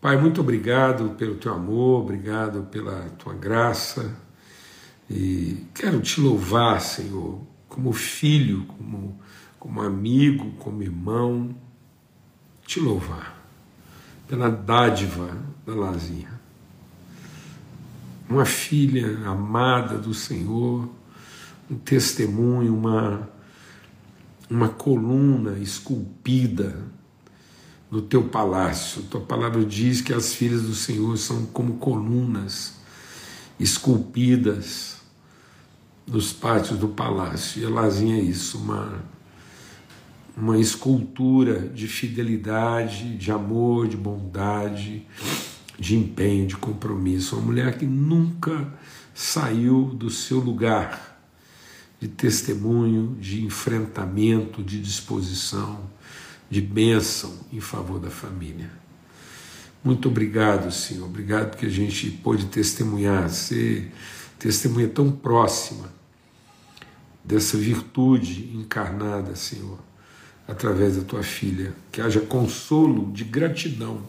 Pai, muito obrigado pelo teu amor, obrigado pela tua graça e quero te louvar, Senhor, como filho, como, como amigo, como irmão, te louvar pela dádiva da Lazinha. Uma filha amada do Senhor, um testemunho, uma, uma coluna esculpida no teu palácio. Tua palavra diz que as filhas do Senhor são como colunas esculpidas nos pátios do palácio. E a Lazinha é isso, uma, uma escultura de fidelidade, de amor, de bondade, de empenho, de compromisso. Uma mulher que nunca saiu do seu lugar de testemunho, de enfrentamento, de disposição de bênção em favor da família. Muito obrigado, Senhor. Obrigado porque a gente pôde testemunhar, ser testemunha tão próxima dessa virtude encarnada, Senhor, através da tua filha. Que haja consolo de gratidão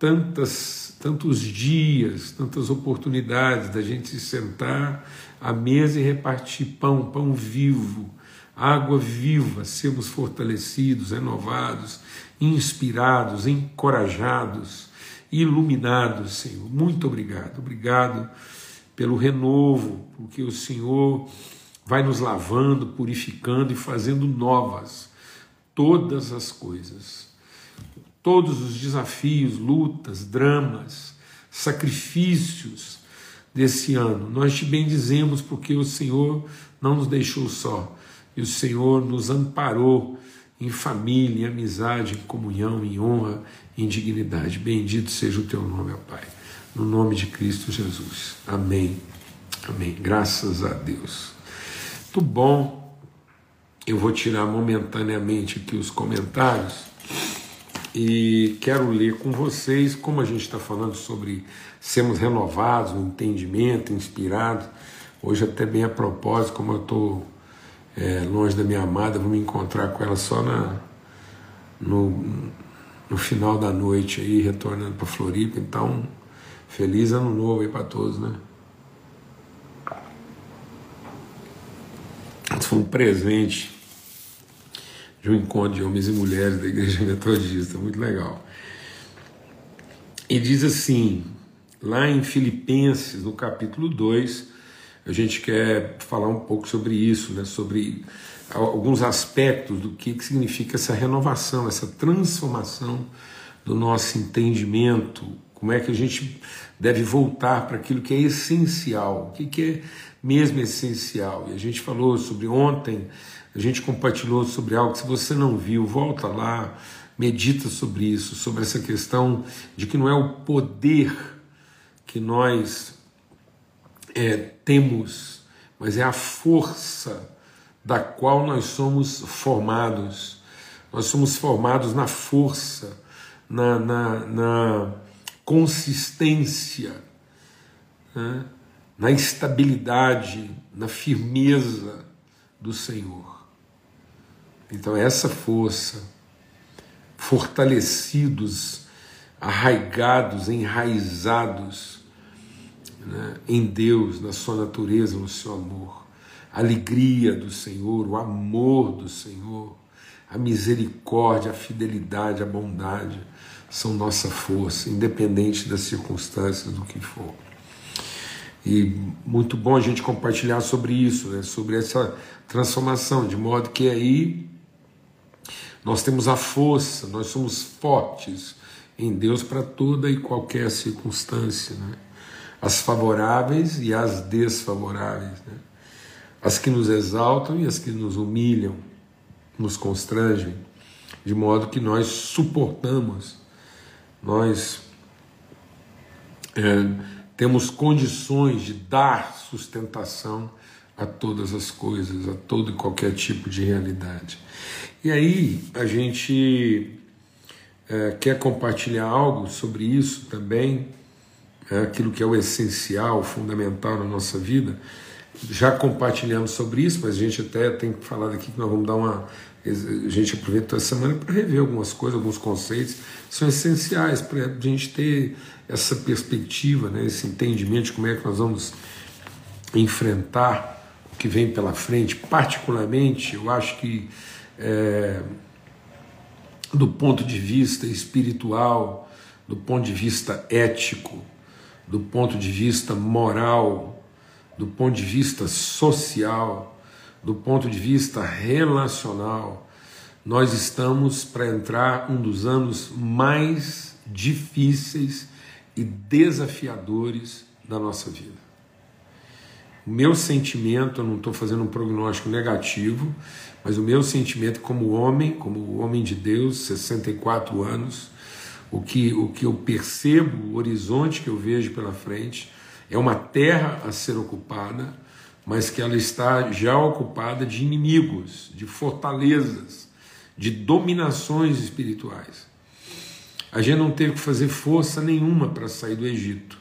tantas, tantos dias, tantas oportunidades da gente se sentar à mesa e repartir pão, pão vivo, água viva, sermos fortalecidos, renovados, inspirados, encorajados, iluminados, Senhor. Muito obrigado, obrigado pelo renovo, porque o Senhor vai nos lavando, purificando e fazendo novas todas as coisas todos os desafios, lutas, dramas, sacrifícios desse ano. Nós te bendizemos porque o Senhor não nos deixou só e o Senhor nos amparou em família, em amizade, em comunhão, em honra, em dignidade. Bendito seja o teu nome, ó Pai. No nome de Cristo Jesus. Amém. Amém. Graças a Deus. Muito bom. Eu vou tirar momentaneamente aqui os comentários e quero ler com vocês, como a gente está falando sobre sermos renovados, no entendimento, inspirados. Hoje, até bem a propósito, como eu estou é, longe da minha amada, vou me encontrar com ela só na, no, no final da noite, aí, retornando para Floripa. Então, feliz ano novo aí para todos, né? Isso foi um presente de um encontro de homens e mulheres da Igreja Metodista, muito legal. E diz assim, lá em Filipenses, no capítulo 2, a gente quer falar um pouco sobre isso, né, sobre alguns aspectos do que, que significa essa renovação, essa transformação do nosso entendimento, como é que a gente deve voltar para aquilo que é essencial, o que, que é mesmo essencial. E a gente falou sobre ontem a gente compartilhou sobre algo que se você não viu, volta lá, medita sobre isso, sobre essa questão de que não é o poder que nós é, temos, mas é a força da qual nós somos formados. Nós somos formados na força, na, na, na consistência, né? na estabilidade, na firmeza do Senhor. Então, essa força, fortalecidos, arraigados, enraizados né, em Deus, na Sua natureza, no seu amor, a alegria do Senhor, o amor do Senhor, a misericórdia, a fidelidade, a bondade são nossa força, independente das circunstâncias, do que for. E muito bom a gente compartilhar sobre isso, né? sobre essa transformação, de modo que aí nós temos a força, nós somos fortes em Deus para toda e qualquer circunstância, né? as favoráveis e as desfavoráveis, né? as que nos exaltam e as que nos humilham, nos constrangem, de modo que nós suportamos, nós é, temos condições de dar sustentação a todas as coisas, a todo e qualquer tipo de realidade. E aí a gente é, quer compartilhar algo sobre isso também, é, aquilo que é o essencial, fundamental na nossa vida, Já compartilhamos sobre isso, mas a gente até tem que falar aqui que nós vamos dar uma. A gente aproveitou essa semana para rever algumas coisas, alguns conceitos, são essenciais para a gente ter essa perspectiva, né, esse entendimento de como é que nós vamos enfrentar que vem pela frente. Particularmente, eu acho que, é, do ponto de vista espiritual, do ponto de vista ético, do ponto de vista moral, do ponto de vista social, do ponto de vista relacional, nós estamos para entrar um dos anos mais difíceis e desafiadores da nossa vida. Meu sentimento, eu não estou fazendo um prognóstico negativo, mas o meu sentimento como homem, como homem de Deus, 64 anos, o que, o que eu percebo, o horizonte que eu vejo pela frente, é uma terra a ser ocupada, mas que ela está já ocupada de inimigos, de fortalezas, de dominações espirituais. A gente não teve que fazer força nenhuma para sair do Egito.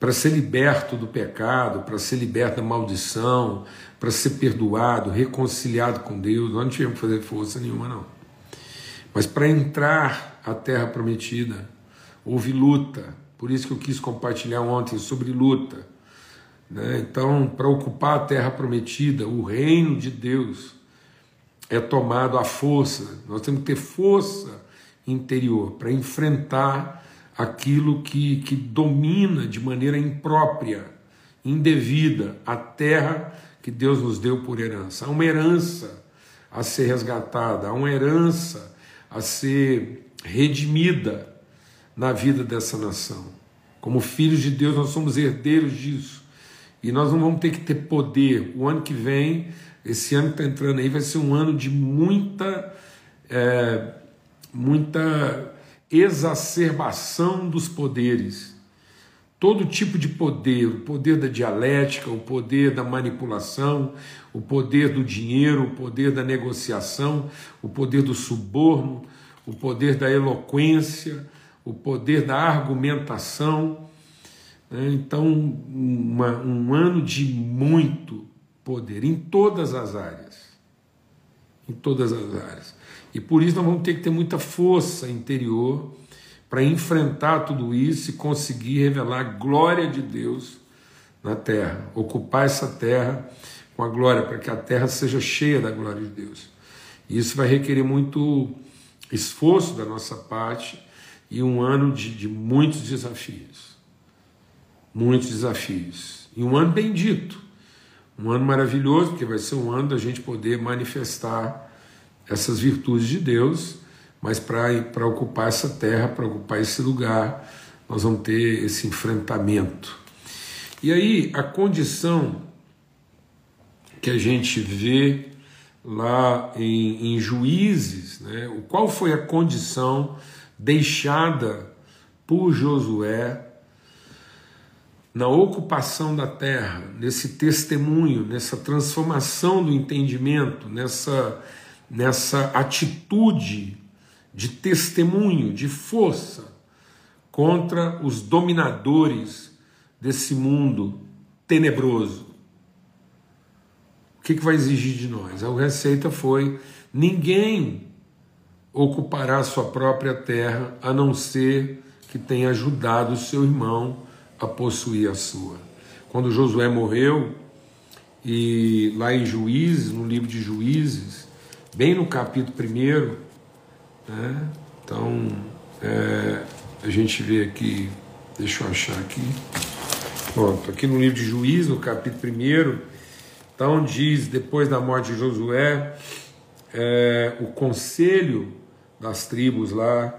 Para ser liberto do pecado, para ser liberto da maldição, para ser perdoado, reconciliado com Deus, nós não tivemos que fazer força nenhuma, não. Mas para entrar à terra prometida, houve luta. Por isso que eu quis compartilhar ontem sobre luta. Né? Então, para ocupar a terra prometida, o reino de Deus é tomado à força. Nós temos que ter força interior para enfrentar aquilo que, que domina de maneira imprópria, indevida, a terra que Deus nos deu por herança. Há uma herança a ser resgatada, há uma herança a ser redimida na vida dessa nação. Como filhos de Deus, nós somos herdeiros disso. E nós não vamos ter que ter poder. O ano que vem, esse ano que está entrando aí, vai ser um ano de muita, é, muita exacerbação dos poderes. Todo tipo de poder, o poder da dialética, o poder da manipulação, o poder do dinheiro, o poder da negociação, o poder do suborno, o poder da eloquência, o poder da argumentação. Né? Então, uma, um ano de muito poder em todas as áreas. Em todas as áreas. E por isso nós vamos ter que ter muita força interior para enfrentar tudo isso e conseguir revelar a glória de Deus na terra, ocupar essa terra com a glória, para que a terra seja cheia da glória de Deus. E isso vai requerer muito esforço da nossa parte e um ano de, de muitos desafios. Muitos desafios. E um ano bendito. Um ano maravilhoso, porque vai ser um ano da gente poder manifestar essas virtudes de Deus mas para ocupar essa terra, para ocupar esse lugar, nós vamos ter esse enfrentamento. E aí, a condição que a gente vê lá em, em Juízes, né? qual foi a condição deixada por Josué na ocupação da terra, nesse testemunho, nessa transformação do entendimento, nessa, nessa atitude de testemunho, de força contra os dominadores desse mundo tenebroso. O que, que vai exigir de nós? A receita foi: ninguém ocupará sua própria terra a não ser que tenha ajudado seu irmão a possuir a sua. Quando Josué morreu, e lá em Juízes, no livro de Juízes, bem no capítulo 1, né? Então, é, a gente vê aqui, deixa eu achar aqui, pronto, aqui no livro de Juízes, no capítulo 1, então diz, depois da morte de Josué, é, o conselho das tribos lá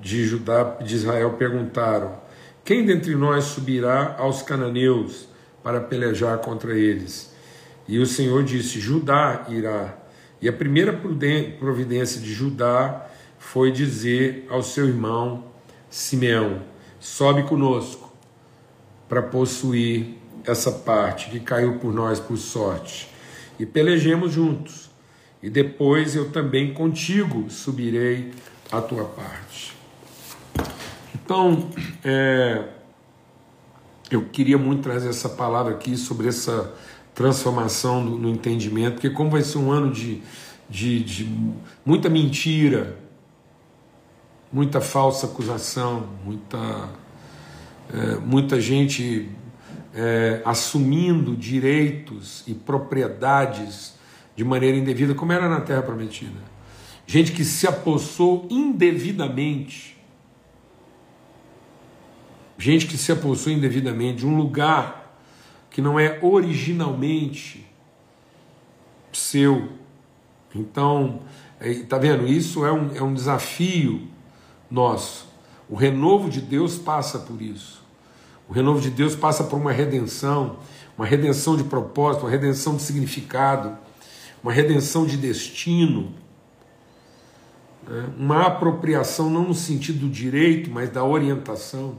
de Judá de Israel perguntaram: Quem dentre nós subirá aos cananeus para pelejar contra eles? E o Senhor disse: Judá irá. E a primeira providência de Judá foi dizer ao seu irmão Simeão: sobe conosco para possuir essa parte que caiu por nós por sorte, e pelejemos juntos, e depois eu também contigo subirei a tua parte. Então, é, eu queria muito trazer essa palavra aqui sobre essa transformação no, no entendimento, porque como vai ser um ano de, de, de muita mentira, muita falsa acusação, muita, é, muita gente é, assumindo direitos e propriedades de maneira indevida, como era na Terra Prometida. Gente que se apossou indevidamente. Gente que se apossou indevidamente de um lugar que não é originalmente seu. Então, está é, vendo? Isso é um, é um desafio nosso. O renovo de Deus passa por isso. O renovo de Deus passa por uma redenção, uma redenção de propósito, uma redenção de significado, uma redenção de destino, né? uma apropriação não no sentido do direito, mas da orientação.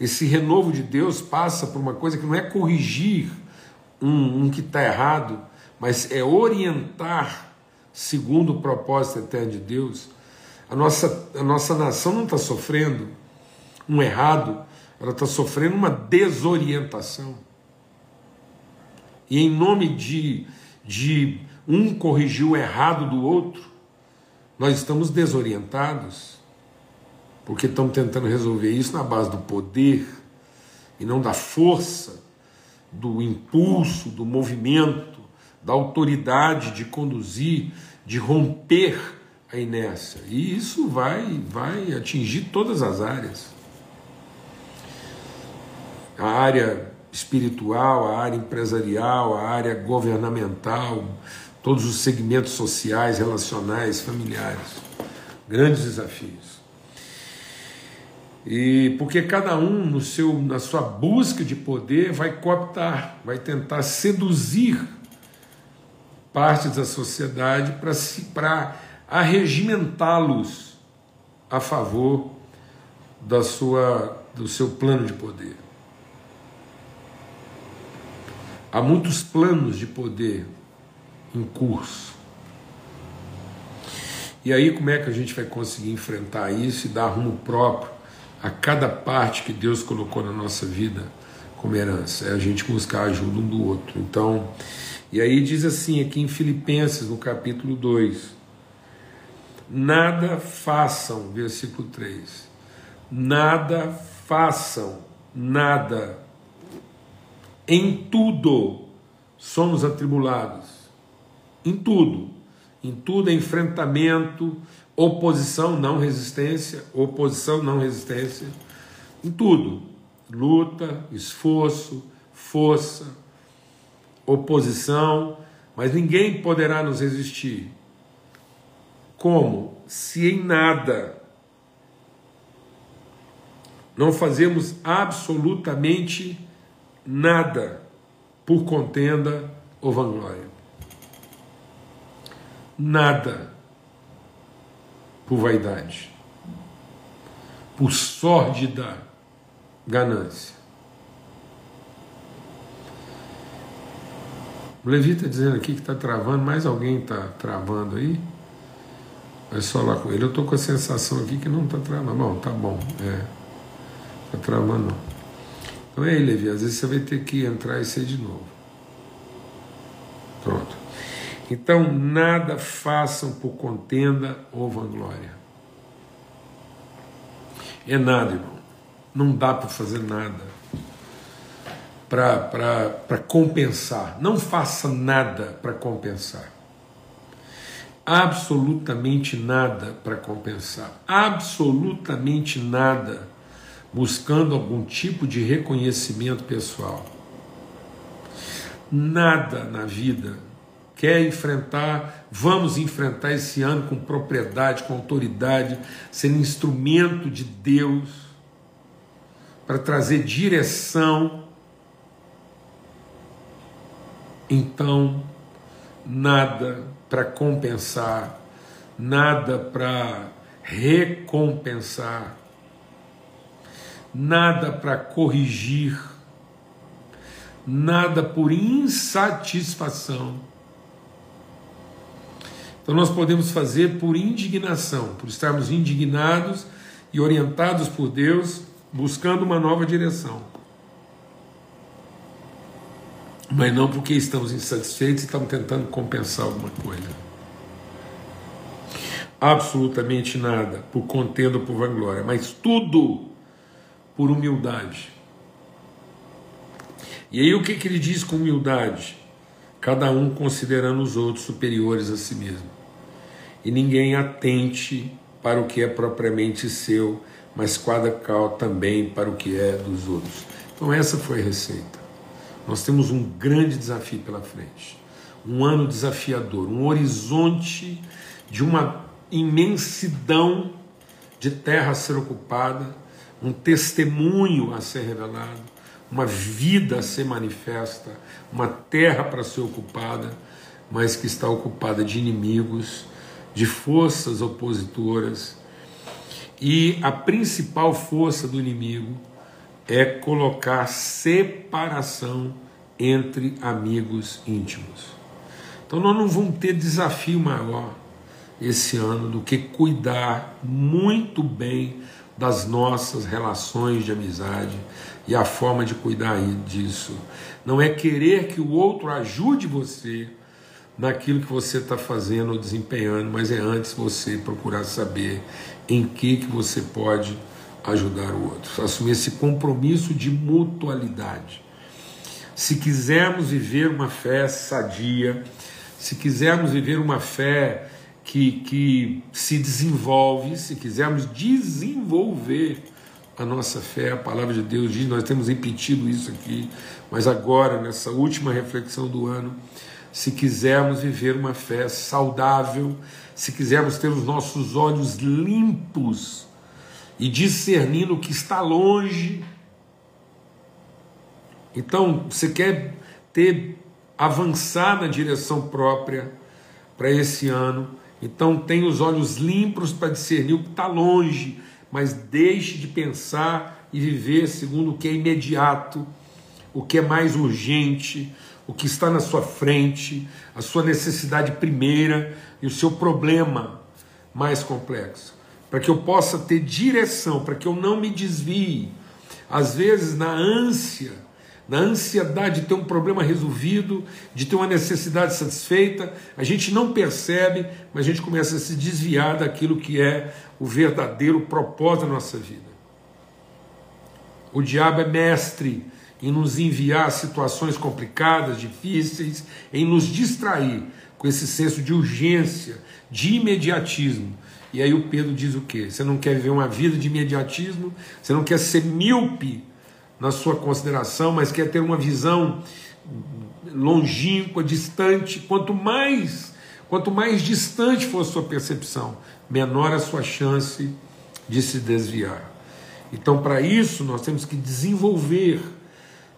Esse renovo de Deus passa por uma coisa que não é corrigir um, um que está errado, mas é orientar segundo o propósito eterno de Deus. A nossa, a nossa nação não está sofrendo um errado, ela está sofrendo uma desorientação. E em nome de, de um corrigir o errado do outro, nós estamos desorientados, porque estamos tentando resolver isso na base do poder e não da força, do impulso, do movimento, da autoridade de conduzir, de romper a inércia. E isso vai, vai atingir todas as áreas a área espiritual, a área empresarial, a área governamental, todos os segmentos sociais, relacionais, familiares. Grandes desafios. E porque cada um no seu na sua busca de poder vai cooptar, vai tentar seduzir partes da sociedade para para arregimentá-los a favor da sua do seu plano de poder. Há muitos planos de poder em curso. E aí, como é que a gente vai conseguir enfrentar isso e dar rumo próprio a cada parte que Deus colocou na nossa vida como herança? É a gente buscar a ajuda um do outro. Então, e aí diz assim aqui em Filipenses, no capítulo 2: Nada façam, versículo 3. Nada façam, nada em tudo somos atribulados. Em tudo. Em tudo é enfrentamento, oposição, não resistência, oposição, não resistência. Em tudo. Luta, esforço, força, oposição, mas ninguém poderá nos resistir. Como? Se em nada não fazemos absolutamente nada por contenda ou vanglória. Nada por vaidade, por sórdida ganância. O Levi está dizendo aqui que está travando, mais alguém está travando aí? Vai só lá com ele. Eu estou com a sensação aqui que não está travando. Bom, tá bom. É. Está travando. Então é aí, Levi, às vezes você vai ter que entrar e ser de novo. Pronto. Então, nada façam por contenda ou vanglória. É nada, irmão. Não dá para fazer nada para compensar. Não faça nada para compensar. Absolutamente nada para compensar. Absolutamente nada buscando algum tipo de reconhecimento pessoal. Nada na vida quer enfrentar, vamos enfrentar esse ano com propriedade, com autoridade, sendo instrumento de Deus para trazer direção. Então, nada para compensar, nada para recompensar nada para corrigir, nada por insatisfação. Então nós podemos fazer por indignação, por estarmos indignados e orientados por Deus, buscando uma nova direção. mas não porque estamos insatisfeitos e estamos tentando compensar alguma coisa. Absolutamente nada por contenda ou por vanglória, mas tudo por humildade. E aí o que, que ele diz com humildade? Cada um considerando os outros superiores a si mesmo. E ninguém atente para o que é propriamente seu, mas cada qual também para o que é dos outros. Então essa foi a receita. Nós temos um grande desafio pela frente. Um ano desafiador, um horizonte de uma imensidão de terra a ser ocupada, um testemunho a ser revelado, uma vida a ser manifesta, uma terra para ser ocupada, mas que está ocupada de inimigos, de forças opositoras. E a principal força do inimigo é colocar separação entre amigos íntimos. Então nós não vamos ter desafio maior esse ano do que cuidar muito bem das nossas relações de amizade e a forma de cuidar disso. Não é querer que o outro ajude você naquilo que você está fazendo ou desempenhando, mas é antes você procurar saber em que, que você pode ajudar o outro, assumir esse compromisso de mutualidade. Se quisermos viver uma fé sadia, se quisermos viver uma fé que, que se desenvolve, se quisermos desenvolver a nossa fé, a palavra de Deus diz, nós temos repetido isso aqui, mas agora, nessa última reflexão do ano, se quisermos viver uma fé saudável, se quisermos ter os nossos olhos limpos e discernindo o que está longe. Então, você quer ter avançar na direção própria para esse ano, então tenha os olhos limpos para discernir o que está longe, mas deixe de pensar e viver segundo o que é imediato, o que é mais urgente, o que está na sua frente, a sua necessidade primeira e o seu problema mais complexo para que eu possa ter direção, para que eu não me desvie. Às vezes, na ânsia, na ansiedade de ter um problema resolvido, de ter uma necessidade satisfeita, a gente não percebe, mas a gente começa a se desviar daquilo que é o verdadeiro propósito da nossa vida. O diabo é mestre em nos enviar situações complicadas, difíceis, em nos distrair com esse senso de urgência, de imediatismo, e aí o Pedro diz o quê? Você não quer viver uma vida de imediatismo, você não quer ser míope na sua consideração, mas quer ter uma visão longínqua, distante. Quanto mais, quanto mais distante for a sua percepção, menor a sua chance de se desviar. Então, para isso, nós temos que desenvolver,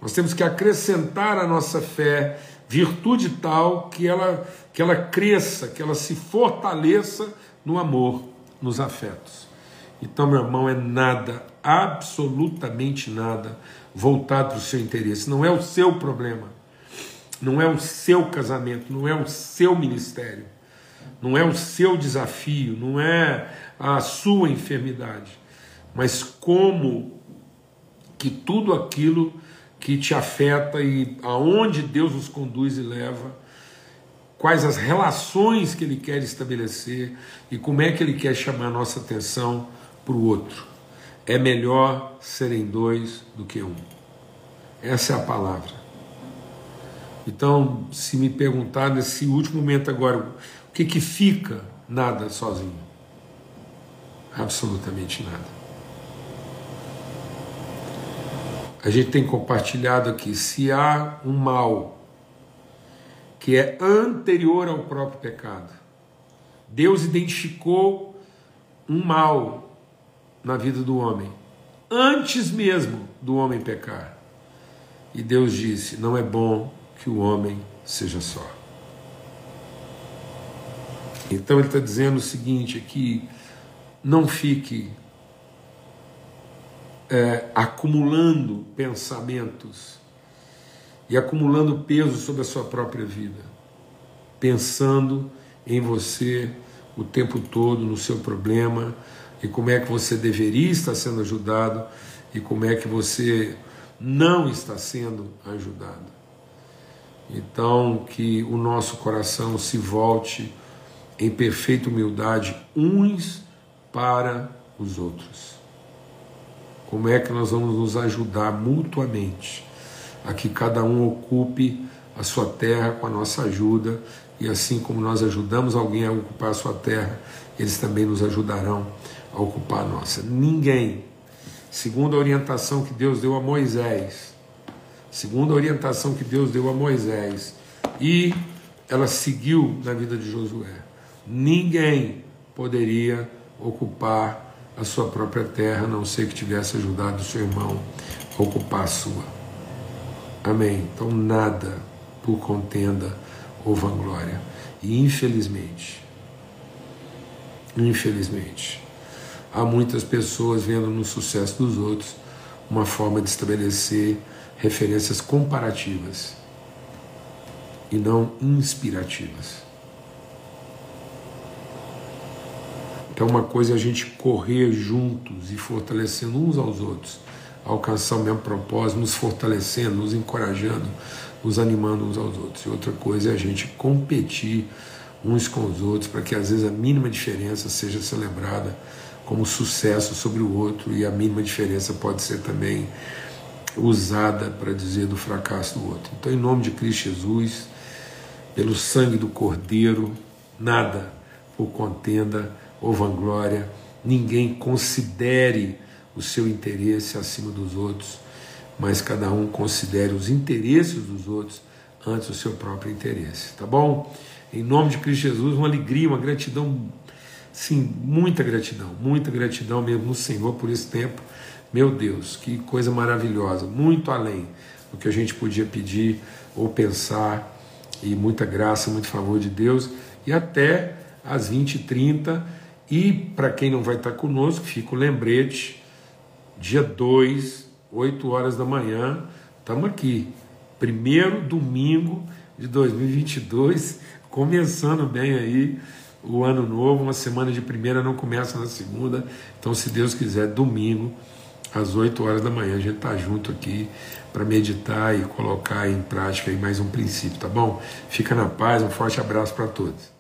nós temos que acrescentar à nossa fé virtude tal que ela, que ela cresça, que ela se fortaleça no amor, nos afetos. Então, meu irmão, é nada, absolutamente nada, voltado para o seu interesse. Não é o seu problema, não é o seu casamento, não é o seu ministério, não é o seu desafio, não é a sua enfermidade, mas como que tudo aquilo que te afeta e aonde Deus nos conduz e leva quais as relações que ele quer estabelecer e como é que ele quer chamar a nossa atenção para o outro. É melhor serem dois do que um. Essa é a palavra. Então, se me perguntar nesse último momento agora, o que, que fica? Nada sozinho. Absolutamente nada. A gente tem compartilhado aqui: se há um mal que é anterior ao próprio pecado. Deus identificou um mal na vida do homem, antes mesmo do homem pecar. E Deus disse: Não é bom que o homem seja só. Então ele está dizendo o seguinte aqui: não fique é, acumulando pensamentos e acumulando peso sobre a sua própria vida, pensando em você o tempo todo, no seu problema e como é que você deveria estar sendo ajudado e como é que você não está sendo ajudado. Então, que o nosso coração se volte em perfeita humildade uns para os outros. Como é que nós vamos nos ajudar mutuamente a que cada um ocupe a sua terra com a nossa ajuda? E assim como nós ajudamos alguém a ocupar a sua terra, eles também nos ajudarão a ocupar a nossa. Ninguém, segundo a orientação que Deus deu a Moisés, segundo a orientação que Deus deu a Moisés, e ela seguiu na vida de Josué, ninguém poderia ocupar a sua própria terra, a não ser que tivesse ajudado o seu irmão a ocupar a sua. Amém. Então, nada por contenda ou vanglória. E infelizmente, infelizmente, há muitas pessoas vendo no sucesso dos outros uma forma de estabelecer referências comparativas e não inspirativas. Então, uma coisa é a gente correr juntos e fortalecendo uns aos outros, alcançar o mesmo propósito, nos fortalecendo, nos encorajando, nos animando uns aos outros. E outra coisa é a gente competir uns com os outros para que às vezes a mínima diferença seja celebrada como sucesso sobre o outro e a mínima diferença pode ser também usada para dizer do fracasso do outro. Então, em nome de Cristo Jesus, pelo sangue do Cordeiro, nada por contenda ou vanglória, ninguém considere o seu interesse acima dos outros, mas cada um considere os interesses dos outros antes do seu próprio interesse, tá bom? Em nome de Cristo Jesus, uma alegria, uma gratidão, sim, muita gratidão, muita gratidão mesmo no Senhor por esse tempo. Meu Deus, que coisa maravilhosa, muito além do que a gente podia pedir ou pensar, e muita graça, muito favor de Deus, e até às 20h30 e para quem não vai estar conosco, fica o lembrete, dia 2, 8 horas da manhã, estamos aqui. Primeiro domingo de 2022, começando bem aí o ano novo, uma semana de primeira não começa na segunda, então se Deus quiser, domingo, às 8 horas da manhã, a gente está junto aqui para meditar e colocar em prática aí mais um princípio, tá bom? Fica na paz, um forte abraço para todos.